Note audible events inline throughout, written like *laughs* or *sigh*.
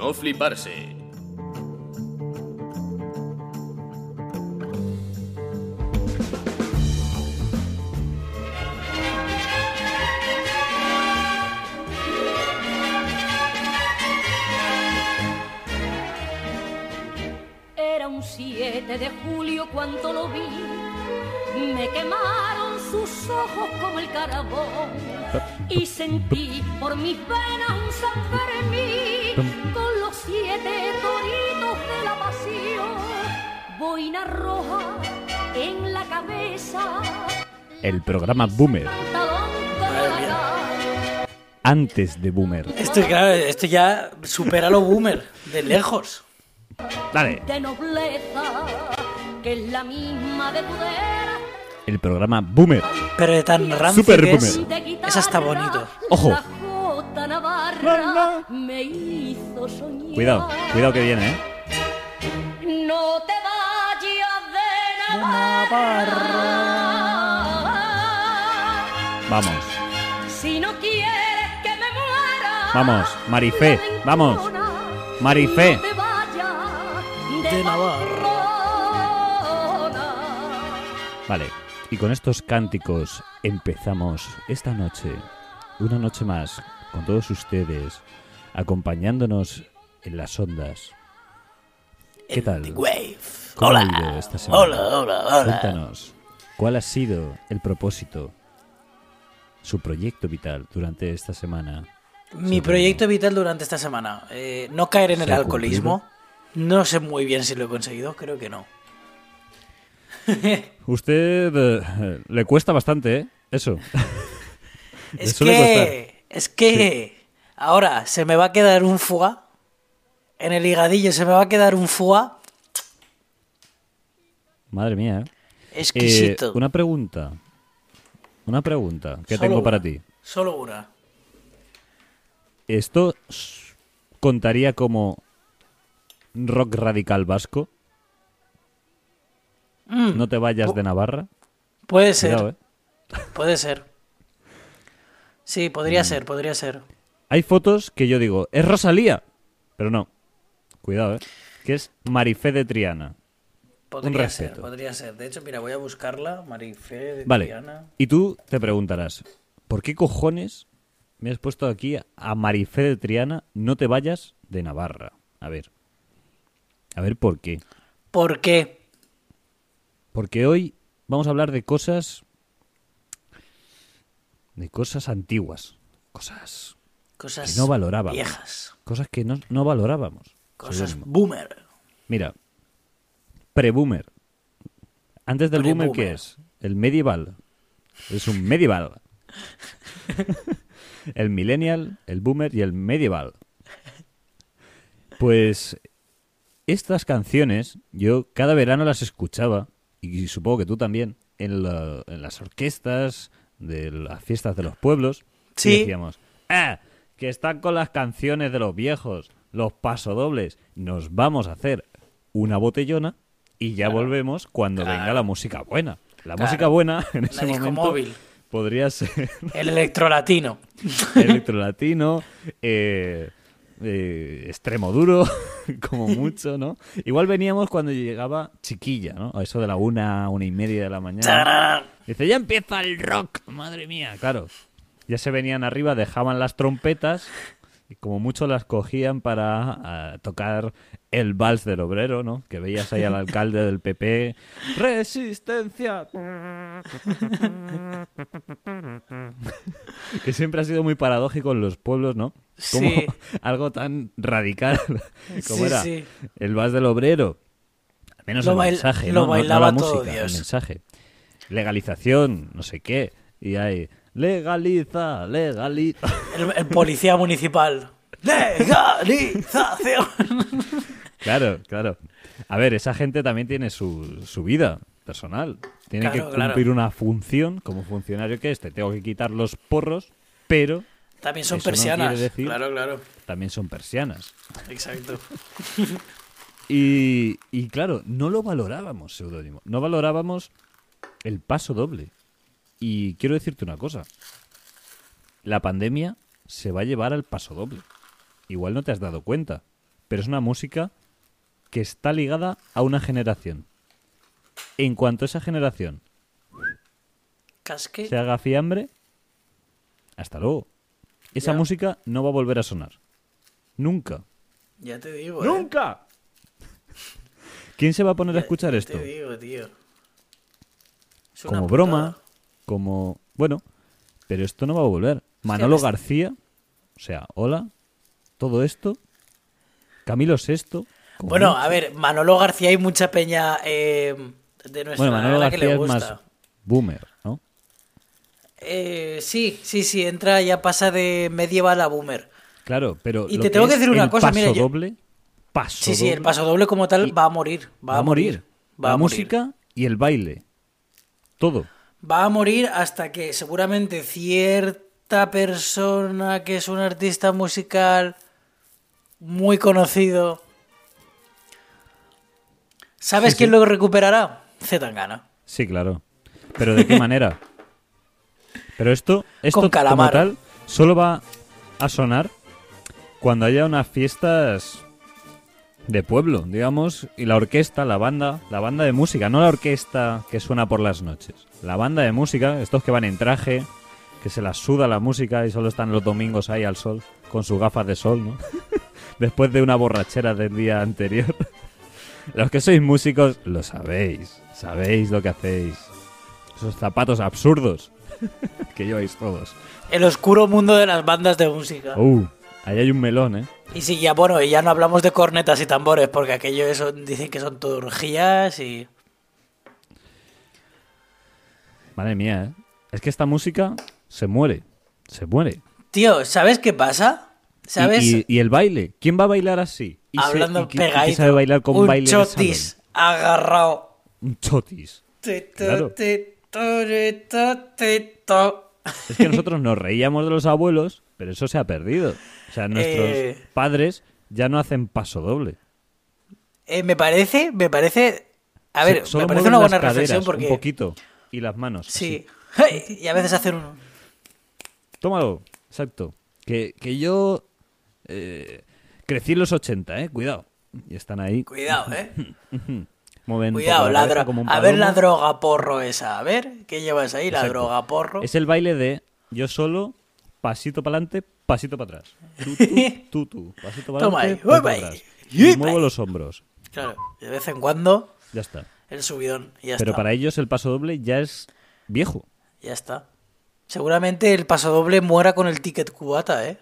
no fliparse. Era un 7 de julio cuando lo vi. Me quemaron sus ojos como el carbón. Y sentí por mis venas un San Fermín con los siete toritos de la pasión. Boina roja en la cabeza. El programa Boomer, antes de Boomer. Esto, claro, esto ya supera lo boomer, de lejos. Dale, de nobleza, que es la misma de pudera. El programa Boomer. Pero de tan rancio Super que es, boomer. esa está bonito. Ojo. Cuidado, cuidado que viene, ¿eh? No te vayas de Navarra. Vamos, Si no quieres que me muera. vamos, Marifé, vamos. Marifé. No te vayas de, De Navarra. Vale, y con estos cánticos empezamos esta noche, una noche más, con todos ustedes, acompañándonos en las ondas. ¿Qué tal? ¿Cómo ha Hola. ido esta semana? Hola, hola, hola. Cuéntanos, ¿cuál ha sido el propósito, su proyecto vital durante esta semana? Mi proyecto vital durante esta semana. eh, no caer en ¿Se el ha alcoholismo. No sé muy bien si lo he conseguido, creo que no. *laughs* Usted eh, le cuesta bastante, ¿eh? Eso. Es que, es que ahora se me va a quedar un foie. En el higadillo se me va a quedar un foie Madre mía, ¿eh? Eh, exquisito. una pregunta. Una pregunta que Solo tengo para ti. Solo una. ¿Esto contaría como rock radical vasco? Mm, No te vayas de Navarra. puede ser, ¿eh? puede ser. *laughs* Sí, Mm. podría ser, podría ser. Hay fotos que yo digo, es Rosalía. Pero no. Cuidado, ¿eh? Que es Marifé de Triana. Podría ser, respeto. podría ser. De hecho, mira, voy a buscarla, Marifé de Vale. Triana. Y tú te preguntarás, ¿por qué cojones me has puesto aquí a Marifé de Triana, no te vayas de Navarra? A ver. A ver por qué. ¿Por qué? Porque hoy vamos a hablar de cosas. de cosas antiguas. Cosas. Cosas Que no valorábamos. viejas. Cosas que no, no valorábamos. Cosas boomer. Mira. Pre-boomer. Antes del boomer, ¿qué Pre-boomer. es? El medieval. Es un medieval. el millennial, el boomer y el medieval. Pues estas canciones yo cada verano las escuchaba y supongo que tú también en, la- en las orquestas de las fiestas de los pueblos Sí. decíamos ah que están con las canciones de los viejos los pasodobles nos vamos a hacer una botellona y ya volvemos cuando venga la música buena la Claro. música buena *laughs* en ese momento móvil. podría ser El electrolatino. *laughs* electrolatino, eh, eh, extremo duro, *laughs* como mucho, ¿no? Igual veníamos cuando llegaba chiquilla, ¿no? A eso de la una, una y media de la mañana. Dice, ya empieza el rock, madre mía, claro. Ya se venían arriba, dejaban las trompetas y como mucho las cogían para ah, tocar el vals del obrero, ¿no? Que veías ahí al alcalde del PP. ¡Resistencia! *laughs* que siempre ha sido muy paradójico en los pueblos, ¿no? Como Sí. *laughs* algo tan radical *laughs* como Sí, era sí. el vals del obrero. Al menos Lo el bail- mensaje, lo ¿no? No- no bailaba la todo música, Dios. el mensaje. Legalización, no sé qué. Y hay, legaliza, legaliza. El, el policía municipal. ¡Legalización! Claro, claro. A ver, esa gente también tiene su, su vida personal. Tiene Claro, que claro. cumplir una función como funcionario que es. Te tengo que quitar los porros, pero También son no persianas. decir- Claro, claro. también son persianas. Exacto. *laughs* Y, y claro, no lo valorábamos, seudónimo. No valorábamos el paso doble. Y quiero decirte una cosa. La pandemia se va a llevar al paso doble. Igual no te has dado cuenta, pero es una música que está ligada a una generación. En cuanto esa generación Casque. se haga fiambre, hasta luego. Esa Ya. música no va a volver a sonar. Nunca. Ya te digo, ¿eh? ¡Nunca! ¿Quién se va a poner a escuchar Ya esto? Te digo, tío. Es una Como putada. broma, como... Bueno, pero esto no va a volver. Manolo ves- García, o sea, hola, todo esto, Camilo Sesto. como Bueno, mucho. a ver, Manolo García hay mucha peña eh, de nuestra Bueno, Manolo edad que García le es gusta. más boomer, ¿no? Eh, sí, sí, sí, entra, ya pasa de medieval a boomer. Claro, pero Y lo te tengo que es decir una cosa, paso mira, yo- doble, paso Sí, sí, el doble, paso doble como tal va a morir. Va, va a morir. Va la a morir. música y el baile, todo. Va a morir hasta que seguramente cierta persona que es un artista musical muy conocido. ¿Sabes Sí, quién sí. lo recuperará? Zetangana. Sí, claro. Pero ¿de qué *laughs* manera? Pero esto, esto Con como calamar. tal solo va a sonar cuando haya unas fiestas de pueblo, digamos, y la orquesta, la banda, la banda de música, no la orquesta que suena por las noches. La banda de música, estos que van en traje, que se las suda la música y solo están los domingos ahí al sol, con sus gafas de sol, ¿no? *laughs* Después de una borrachera del día anterior. Los que sois músicos lo sabéis, sabéis lo que hacéis. Esos zapatos absurdos *laughs* que lleváis todos. El oscuro mundo de las bandas de música. Uh, ahí hay un melón, ¿eh? Y sí, ya bueno, y ya no hablamos de cornetas y tambores, porque aquello eso dicen que son todo orgías y... Madre mía, ¿eh? Es que esta música se muere, se muere. Tío, ¿sabes qué pasa? ¿Sabes? Y, y el baile, ¿quién va a bailar así? Y se- Hablando quién pegadito. sabe bailar con un baile chotis agarrado. Un chotis. Claro. Es que nosotros nos reíamos de los abuelos, pero eso se ha perdido. O sea, nuestros Eh. padres ya no hacen paso doble. Eh, me parece, me parece... A ver, me parece una buena caderas reflexión porque... Un poquito. Y las manos. Sí. así. Y a veces hacer un... Tómalo, exacto. Que, que yo eh, crecí en los 80, ¿eh? Cuidado. Y están ahí. Cuidado, eh. *laughs* Mueven un Cuidado, la como un A ver la droga porro esa. A ver, ¿qué llevas ahí? La droga porro. Es el baile de yo solo, pasito para adelante, pasito para atrás. Tú, tú, *laughs* tú, tú. Pasito para Toma adelante, pasito para atrás. Y muevo los hombros. Claro, de vez en cuando Ya está. el subidón. Ya Pero está. para ellos el paso doble ya es viejo. Ya está. Seguramente el paso doble muera con el ticket cubata, ¿eh?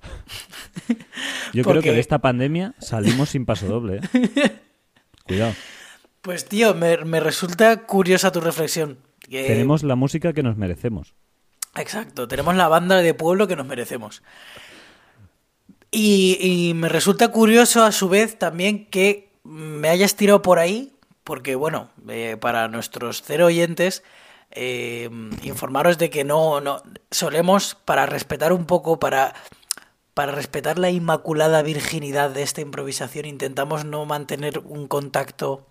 *laughs* Yo creo que de esta pandemia salimos sin paso doble. ¿eh? *laughs* Cuidado. Pues tío, me, me resulta curiosa tu reflexión. Que- Tenemos la música que nos merecemos. Exacto, tenemos la banda de pueblo que nos merecemos. Y, y me resulta curioso a su vez también que me hayas tirado por ahí, porque bueno, eh, para nuestros cero oyentes, eh, informaros de que no, no solemos, para respetar un poco, para, para respetar la inmaculada virginidad de esta improvisación, intentamos no mantener un contacto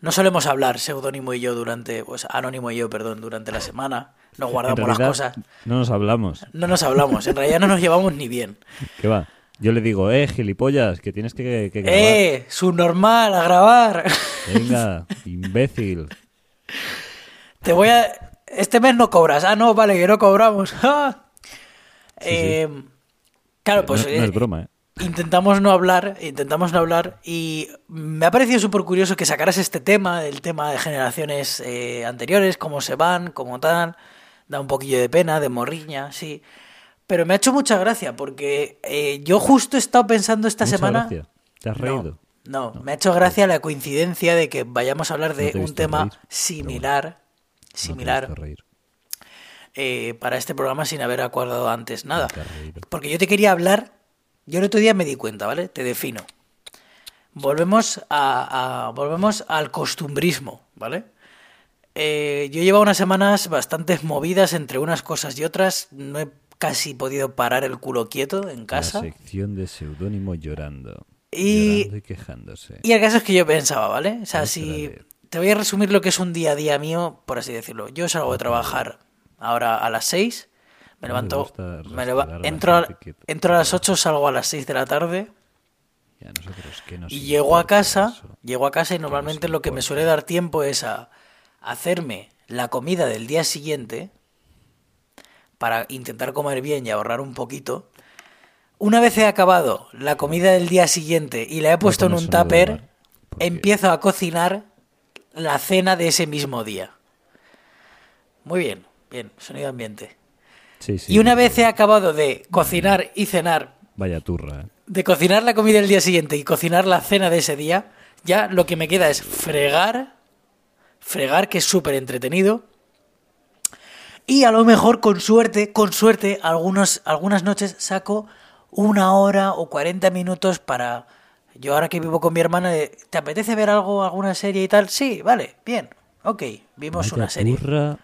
no solemos hablar, Seudónimo y yo, durante, pues Anónimo y yo, perdón, durante la semana. Nos guardamos las cosas. no nos hablamos. No nos hablamos, en realidad no nos llevamos ni bien. ¿Qué va? Yo le digo, eh, gilipollas, que tienes que, que grabar. ¡Eh! Subnormal, a grabar. Venga, *laughs* imbécil. Te voy a. Este mes no cobras. Ah, no, vale, que no cobramos. *laughs* Ah. Eh, claro, pues. no, no es eh, broma, ¿eh? Intentamos no hablar, intentamos no hablar y me ha parecido súper curioso que sacaras este tema, el tema de generaciones eh, anteriores, cómo se van, cómo tal, da un poquillo de pena, de morriña, sí. Pero me ha hecho mucha gracia porque eh, yo justo he estado pensando esta Mucha semana... gracia. ¿Te has No, reído? No, me ha hecho gracia la coincidencia de que vayamos a hablar de No te un tema reír, similar, No te he similar visto reír. Eh, para este programa sin haber acordado antes nada. Porque yo te quería hablar, yo el otro día me di cuenta, ¿vale? Te defino. Volvemos, a, a- volvemos al costumbrismo, ¿vale? Eh, yo llevo unas semanas bastante movidas entre unas cosas y otras. No he casi podido parar el culo quieto en casa. La sección de seudónimo llorando. Y- Llorando y quejándose. Y el caso es que yo pensaba, ¿vale? O sea, Otra si vez. te voy a resumir lo que es un día a día mío, por así decirlo. Yo salgo de trabajar ahora a las 6, me levanto, me leva- entro, a, entro a las 8, salgo a las 6 de la tarde, Y a nosotros, ¿qué nos Y llego a casa, eso? llego a casa y normalmente lo que me suele dar tiempo es a hacerme la comida del día siguiente para intentar comer bien y ahorrar un poquito. Una vez he acabado la comida del día siguiente y la he puesto en un tupper, empiezo a cocinar la cena de ese mismo día. Muy bien, bien, sonido ambiente. Sí, sí, y una vez he acabado de cocinar y cenar Vaya turra. ¿eh? de cocinar la comida del día siguiente y cocinar la cena de ese día, ya lo que me queda es fregar, fregar, que es súper entretenido. Y a lo mejor, con suerte, con suerte, algunos, algunas noches saco una hora o 40 minutos para... Yo ahora que vivo con mi hermana, ¿te apetece ver algo, alguna serie y tal? Sí, vale, bien, ok, vimos Vaya una serie. turra.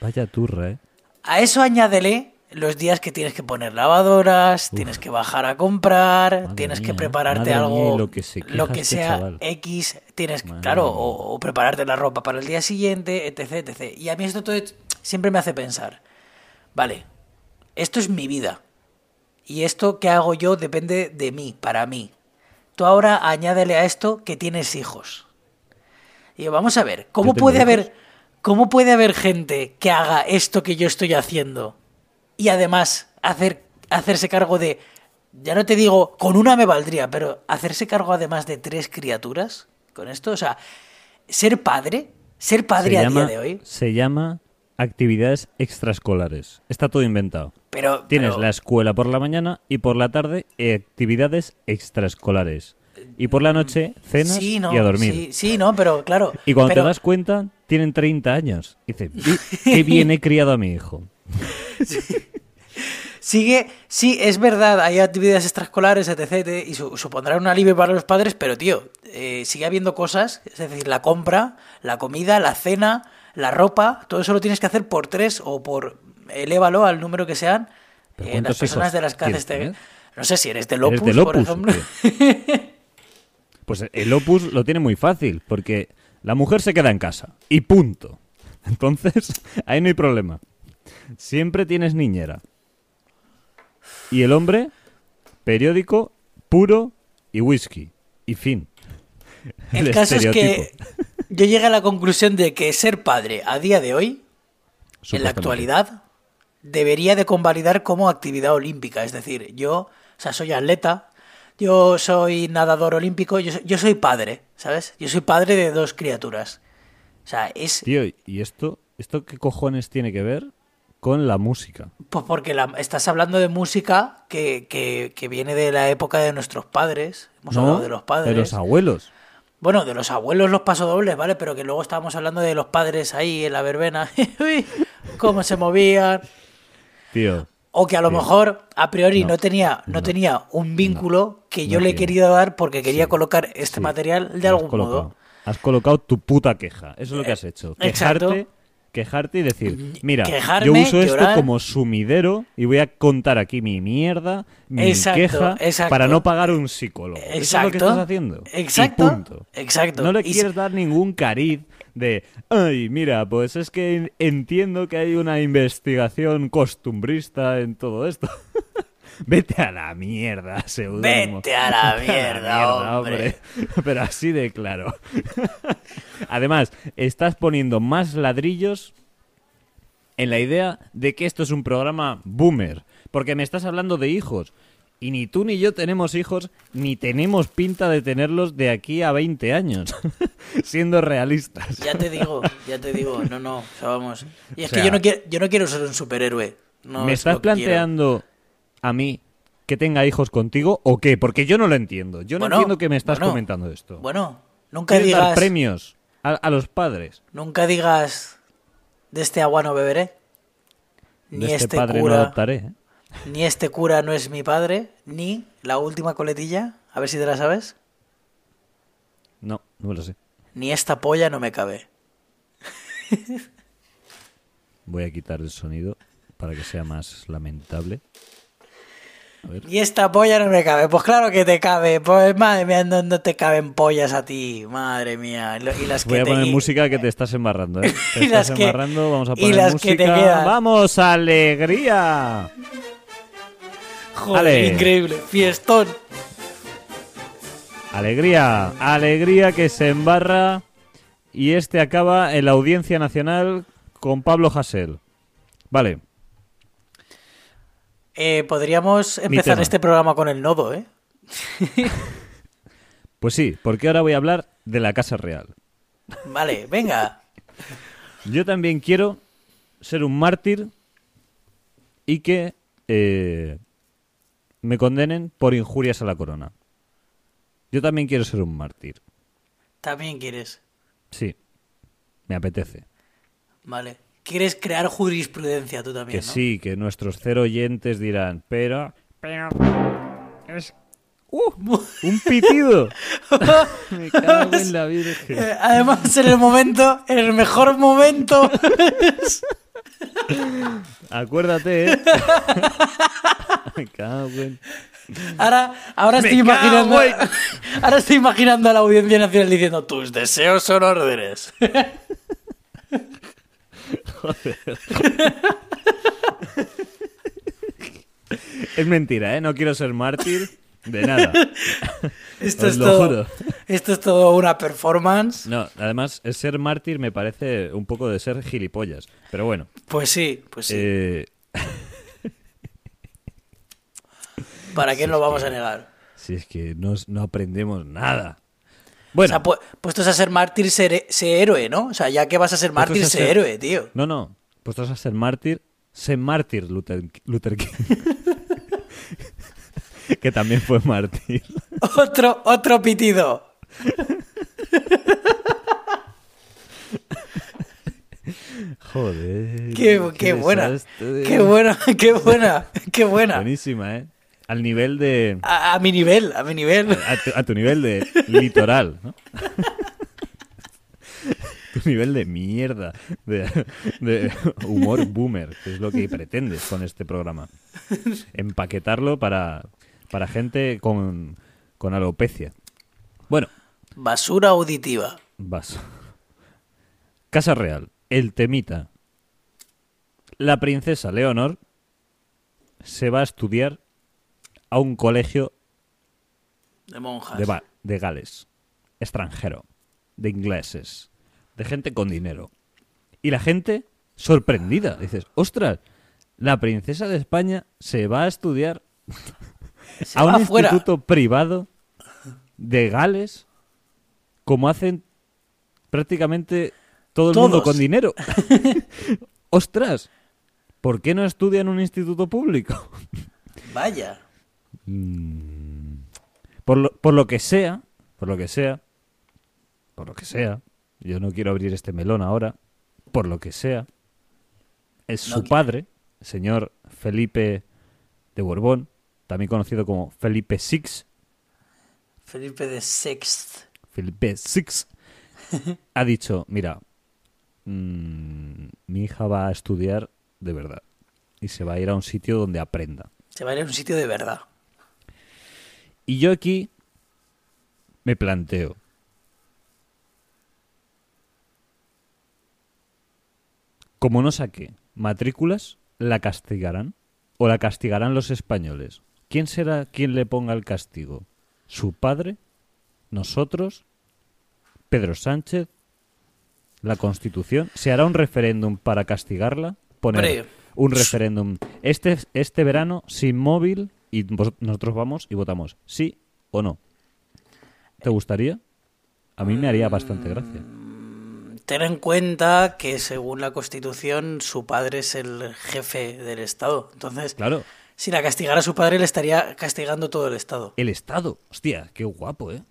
Vaya turra, ¿eh? A eso añádele los días que tienes que poner lavadoras, tienes que bajar a comprar, Madre tienes que mía, prepararte mía, algo, lo que se queja lo que este sea chaval. X, tienes que, Madre claro, o, o prepararte la ropa para el día siguiente, etc, etc. Y a mí esto todo siempre me hace pensar, vale, esto es mi vida. Y esto que hago yo depende de mí, para mí. Tú ahora añádele a esto que tienes hijos. Y yo, vamos a ver, ¿cómo puede hijos. haber cómo puede haber gente que haga esto que yo estoy haciendo y además hacer hacerse cargo de ya no te digo con una me valdría, pero hacerse cargo además de tres criaturas con esto, o sea, ser padre, ser padre se a llama, día de hoy, Se llama actividades extraescolares. Está todo inventado. pero Tienes pero- la escuela por la mañana y por la tarde eh, actividades extraescolares. Y por la noche cenas sí, no, y a dormir. Sí, sí, no, pero claro. Y cuando pero- te das cuenta, tienen 30 años. Y dices, "Vi- qué bien he *laughs* criado a mi hijo. Sigue, sí, es verdad, hay actividades extraescolares, etc, y su- supondrán un alivio para los padres, pero tío, eh, sigue habiendo cosas, es decir, la compra, la comida, la cena, la ropa, todo eso lo tienes que hacer por tres o por, elévalo al número que sean, ¿Pero eh, las personas de las que haces, no sé si eres del ¿Eres Opus, del por Opus, ejemplo. o qué? Pues el Opus lo tiene muy fácil, porque la mujer se queda en casa. Y punto. Entonces, *laughs* ahí no hay problema. Siempre tienes niñera. Y el hombre, periódico, puro y whisky. Y fin. *laughs* El caso es que *laughs* yo llegué a la conclusión de que ser padre a día de hoy, en la actualidad, debería de convalidar como actividad olímpica. Es decir, yo, o sea, soy atleta, yo soy nadador olímpico, yo soy, yo soy padre, ¿sabes? Yo soy padre de dos criaturas. O sea, es Tío, ¿y esto, esto qué cojones tiene que ver con la música? pues porque la- estás hablando de música que, que, que viene de la época de nuestros padres. Hemos hablado de los padres. de los abuelos. Bueno, de los abuelos los pasodobles, ¿vale? Pero que luego estábamos hablando de los padres ahí en la verbena. *laughs* Cómo se movían. Tío, O que a lo mejor a priori no, No, tenía, no, no, tenía un vínculo que yo le he querido dar porque quería Sí, colocar este sí, material de algún colocado. modo. Has colocado tu puta queja. Eso es lo que has hecho. exacto. Quejarte, quejarte y decir, mira, Quejarme, yo uso esto como sumidero y voy a contar aquí mi mierda, mi Exacto, queja, exacto. para no pagar un psicólogo. Eso es lo que Exacto. estás haciendo. Y Exacto, punto. exacto. No le Y quieres si- dar ningún cariz de, ay, mira, pues es que entiendo que hay una investigación costumbrista en todo esto. *laughs* Vete a la mierda, seudónimo. Vete a la *laughs* mierda, hombre. *laughs* Pero así de claro. Además, estás poniendo más ladrillos en la idea de que esto es un programa boomer. Porque me estás hablando de hijos. Y ni tú ni yo tenemos hijos, ni tenemos pinta de tenerlos de aquí a 20 años. *laughs* Siendo realistas. Ya te digo, ya te digo, no, no, o sea, vamos. Y es O que yo no quiero, yo no quiero ser un superhéroe. No ¿Me es estás quiero. planteando a mí que tenga hijos contigo o qué? Porque yo no lo entiendo. Yo no Bueno, entiendo que me estás bueno, comentando esto. Bueno, nunca ¿Quieres dar digas, premios a, a los padres? nunca digas de este agua no beberé. Ni de este, este, padre no cura, adoptaré. ¿eh? Ni este cura no es mi padre, ni la última coletilla, a ver si te la sabes, No, no lo sé. ni esta polla no me cabe. *laughs* Voy a quitar el sonido para que sea más lamentable. Ni esta polla no me cabe. Pues claro que te cabe. Pues madre mía, no, no te caben pollas a ti. Madre mía. Y lo- Y las que Voy a te- poner y- música que te estás embarrando, ¿eh? *laughs* Te Y estás las que- embarrando, vamos a y poner las que te música. quedan. ¡Vamos, alegría! Joder, Ale. increíble. Fiestón. Alegría, alegría que se embarra y este acaba en la Audiencia Nacional con Pablo Hasél. Vale, Eh, podríamos empezar este programa con el nodo, ¿eh? *laughs* pues sí, porque ahora voy a hablar de la Casa Real. Vale, venga. Yo también quiero ser un mártir y que eh, me condenen por injurias a la corona. Yo también quiero ser un mártir. También quieres. Sí, me apetece. Vale. Quieres crear jurisprudencia tú también, Que ¿no? sí, que nuestros cero oyentes dirán, pero... Pero... Es... ¡Uh! *laughs* ¡Un pitido! *laughs* me cago en la virgen. Eh, Además, en el momento, en el mejor momento. *laughs* Acuérdate, ¿eh? Me cago. Ahora, ahora estoy cago imaginando. *laughs* Ahora estoy imaginando a la Audiencia Nacional diciendo: Tus deseos son órdenes. Es mentira, ¿eh? No quiero ser mártir de nada. *laughs* Esto Os es lo todo. juro. Esto es todo una performance. No, además, el ser mártir me parece un poco de ser gilipollas. Pero bueno, Pues sí, pues sí. eh, *laughs* ¿Para qué lo vamos a negar? si es que no, no aprendemos nada. O Bueno, sea, pu- puestos a ser mártir, ser, sé héroe, ¿no? O sea, ya que vas a ser mártir, ser- héroe, tío. no, no, puestos a ser mártir, sé mártir Luther, Luther King. *laughs* que también fue mártir. *laughs* Otro, otro pitido. *laughs* Joder. Qué, qué buena. desastre. Qué buena, qué buena, qué buena. Buenísima, ¿eh? Al nivel de... A, a mi nivel, a mi nivel. A tu, a tu nivel de litoral, ¿no? *laughs* tu nivel de mierda, de, de humor boomer, que es lo que pretendes con este programa. Empaquetarlo para, para gente con, con alopecia. Bueno, Basura auditiva. vas. Casa Real, el temita. La princesa Leonor se va a estudiar a un colegio De monjas. de, Gales, extranjero, de ingleses, de gente con dinero. Y la gente sorprendida. Dices, ostras, la princesa de España se va a estudiar Se a un afuera. instituto privado de Gales como hacen prácticamente todo el mundo con dinero. *laughs* ostras, ¿por qué no estudia en un instituto público? Vaya. Por lo, por lo que sea, por lo que sea, por lo que sea, yo no quiero abrir este melón ahora, por lo que sea, es No su padre, el señor Felipe de Borbón, también conocido como Felipe VI, Felipe de Sext. Felipe VI, ha dicho, mira, mm, mi hija va a estudiar de verdad y se va a ir a un sitio donde aprenda. Se va a ir a un sitio de verdad. Y yo aquí me planteo. Como no saque matrículas, ¿la castigarán? ¿O la castigarán los españoles? ¿Quién será quien le ponga el castigo? ¿Su padre? ¿Nosotros? ¿Pedro Sánchez? ¿La Constitución? ¿Se hará un referéndum para castigarla? Poner un referéndum. Este, este verano sin móvil y vos- nosotros vamos y votamos sí o no. ¿Te gustaría? A mí me haría bastante gracia. Ten en cuenta que según la Constitución su padre es el jefe del Estado. Entonces, Claro, si la castigara a su padre le estaría castigando todo el Estado. el Estado. Hostia, qué guapo, ¿eh?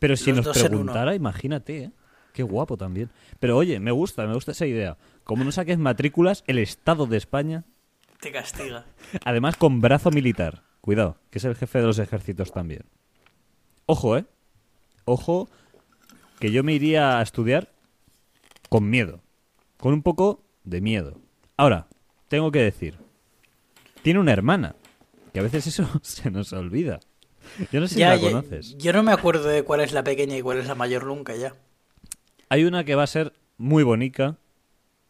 Pero si Los nos preguntara, imagínate, ¿eh? Qué guapo también. Pero oye, me gusta, me gusta esa idea. Como no saques matrículas, el Estado de España, Te castiga. además con brazo militar. Cuidado, que es el jefe de los ejércitos también. Ojo, ¿eh? Ojo, que yo me iría a estudiar con miedo. Con un poco de miedo. Ahora, tengo que decir, tiene una hermana, que a veces eso *laughs* se nos olvida. Yo no sé si la ya- conoces. yo no me acuerdo de cuál es la pequeña y cuál es la mayor nunca ya. Hay una que va a ser muy bonita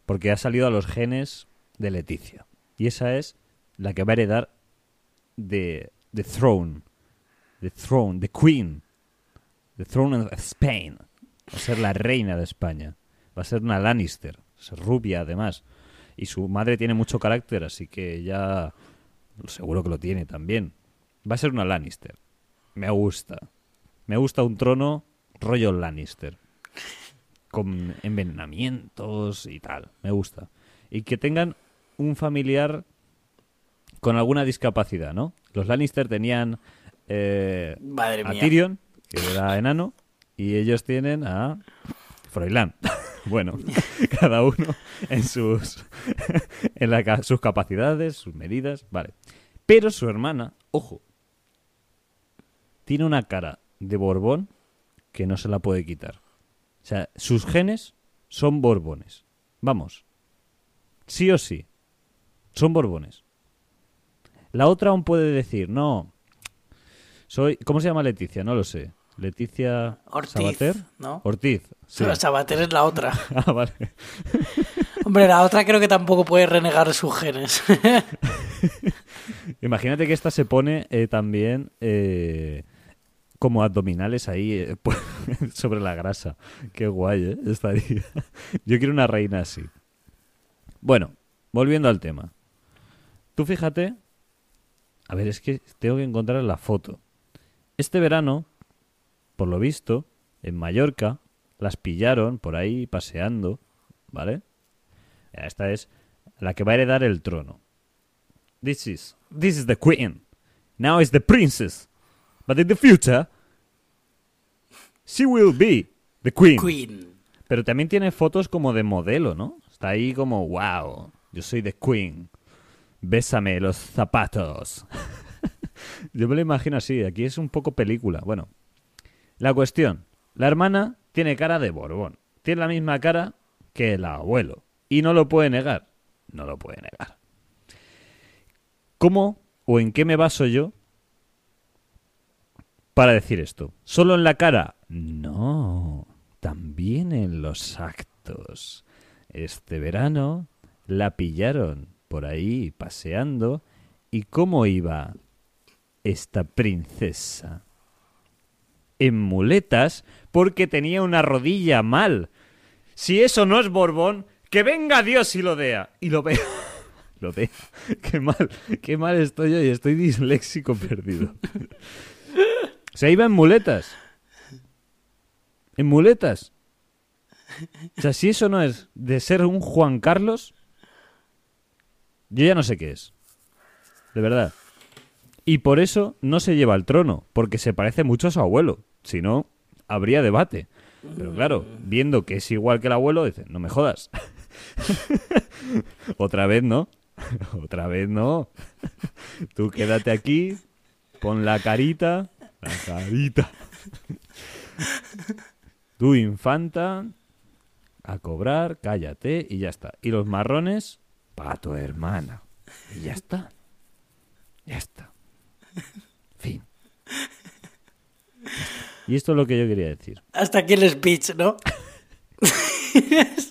porque ha salido a los genes de Leticia. Y esa es la que va a heredar de The Throne. The Throne, The Queen The Throne of Spain. Va a ser la reina de España. Va a ser una Lannister. Rubia, además. Y su madre tiene mucho carácter, así que ya seguro que lo tiene también. Va a ser una Lannister. Me gusta. Me gusta un trono rollo Lannister. Con envenenamientos y tal. Me gusta. Y que tengan un familiar con alguna discapacidad, ¿no? Los Lannister tenían eh, Madre a. Tyrion, que era enano, y ellos tienen a Froilán. *laughs* bueno, *laughs* cada uno en sus *laughs* en la sus capacidades, sus medidas, vale. Pero su hermana, ojo, tiene una cara de Borbón que no se la puede quitar. O sea, sus genes son Borbones. Vamos. Sí o sí. Son Borbones. La otra aún puede decir, no. Soy. ¿Cómo se llama Leticia? No lo sé. Leticia Ortiz, Sabater. ¿no? Ortiz. Sí. Pero *laughs* Sabater es la otra. *laughs* Ah, vale. *laughs* Hombre, la otra creo que tampoco puede renegar sus genes. Imagínate que esta se pone eh, también eh, como abdominales ahí eh, sobre la grasa. Qué guay, ¿eh? Estaría. Yo quiero una reina así. Bueno, volviendo al tema. Tú fíjate. A ver, es que tengo que encontrar la foto. Este verano, por lo visto, en Mallorca, las pillaron por ahí paseando, ¿vale? Esta es la que va a heredar el trono. This is this is the queen. Now is the princess. But in the future, she will be the queen. Queen. Pero también tiene fotos como de modelo, ¿no? Está ahí como, wow, yo soy the queen. Bésame los zapatos. *laughs* yo me lo imagino así. Aquí es un poco película. Bueno, la cuestión. La hermana tiene cara de Borbón. Tiene la misma cara que el abuelo. Y no lo puede negar. No lo puede negar. ¿Cómo o en qué me baso yo para decir esto? ¿Solo en la cara? No, también en los actos. Este verano la pillaron por ahí paseando. ¿Y cómo iba esta princesa? En muletas porque tenía una rodilla mal. Si eso no es Borbón, que venga Dios y lo vea. Y lo vea. *laughs* Lo vea. Qué mal, qué mal estoy hoy. Estoy disléxico perdido. *laughs* Se iba en muletas. En muletas. O sea, si eso no es de ser un Juan Carlos, yo ya no sé qué es. De verdad. Y por eso no se lleva al trono, porque se parece mucho a su abuelo. Si no, habría debate. Pero claro, viendo que es igual que el abuelo, dicen, no me jodas. *laughs* Otra vez no. *laughs* Otra vez no. *laughs* Tú quédate aquí, pon la carita, la carita. Tu infanta, a cobrar, cállate y ya está. Y los marrones, para tu hermana. Y ya está. Ya está. Fin. Ya está. Y esto es lo que yo quería decir. Hasta aquí el speech, ¿no? *laughs*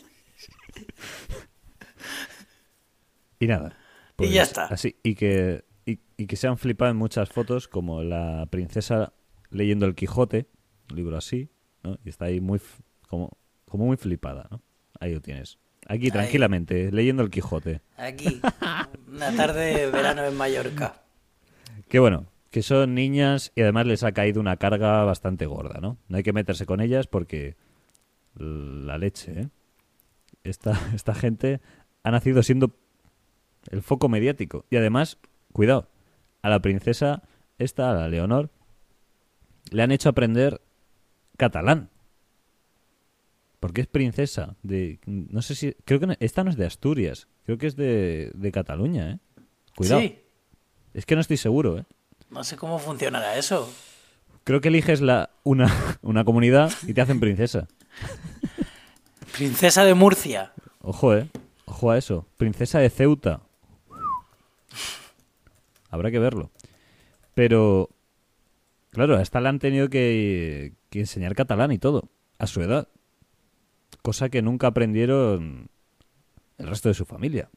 Y nada. pues Y ya está. Así, y que, y, y que se han flipado en muchas fotos, como la princesa leyendo el Quijote, un libro así, ¿no? Y está ahí muy, como, como muy flipada, ¿no? Ahí lo tienes. Aquí, tranquilamente, leyendo el Quijote. Aquí. *laughs* Una tarde de verano en Mallorca. Que bueno, que son niñas y además les ha caído una carga bastante gorda, ¿no? No hay que meterse con ellas porque la leche, ¿eh? Esta, *laughs* esta gente ha nacido siendo el foco mediático. Y además, cuidado, a la princesa, esta, a la Leonor, le han hecho aprender catalán. Porque es princesa de... No sé si... Creo que no- esta no es de Asturias. Creo que es de, de Cataluña, ¿eh? Cuidado. Sí. Es que no estoy seguro, ¿eh? No sé cómo funcionará eso. Creo que eliges la, una, una comunidad y te hacen princesa. Princesa de Murcia. Ojo, eh. Ojo a eso. Princesa de Ceuta. Habrá que verlo. Pero, claro, a esta le han tenido que, que enseñar catalán y todo. A su edad. Cosa que nunca aprendieron el resto de su familia.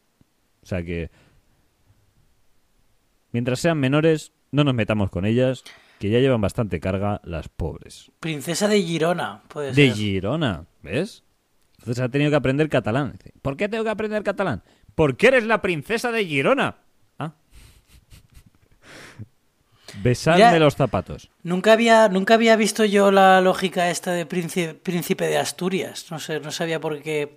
O sea que, mientras sean menores, no nos metamos con ellas. que ya llevan bastante carga las pobres. Princesa de Girona, puede De ser. Girona, ¿ves? Entonces ha tenido que aprender catalán. ¿Por qué tengo que aprender catalán? Porque eres la princesa de Girona. Besadme Mira- los zapatos. Nunca había, nunca había visto yo la lógica esta de príncipe, príncipe de Asturias. No sé, no sabía por qué.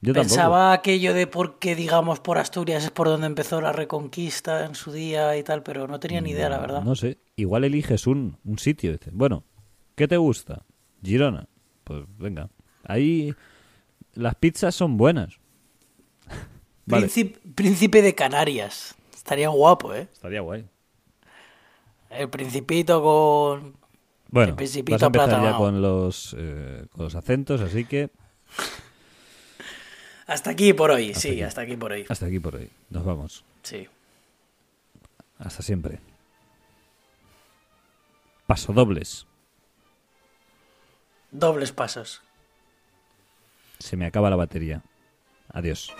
Yo tampoco. Pensaba aquello de por qué, digamos, por Asturias es por donde empezó la reconquista en su día y tal, pero no tenía ni idea, la verdad. No sé. Igual eliges un, un sitio. Dices, bueno, ¿qué te gusta? Girona. Pues venga. Ahí las pizzas son buenas. *laughs* Vale. Príncipe, príncipe de Canarias. Estaría guapo, ¿eh? Estaría guay. El principito con... Bueno, El principito vas a empezar ya con los, eh, con los acentos, así que *laughs* Hasta aquí por hoy, sí, aquí. hasta aquí por hoy. hasta aquí por hoy. Nos vamos. Sí. Hasta siempre. Pasodobles. Dobles pasos. Se me acaba la batería. Adiós.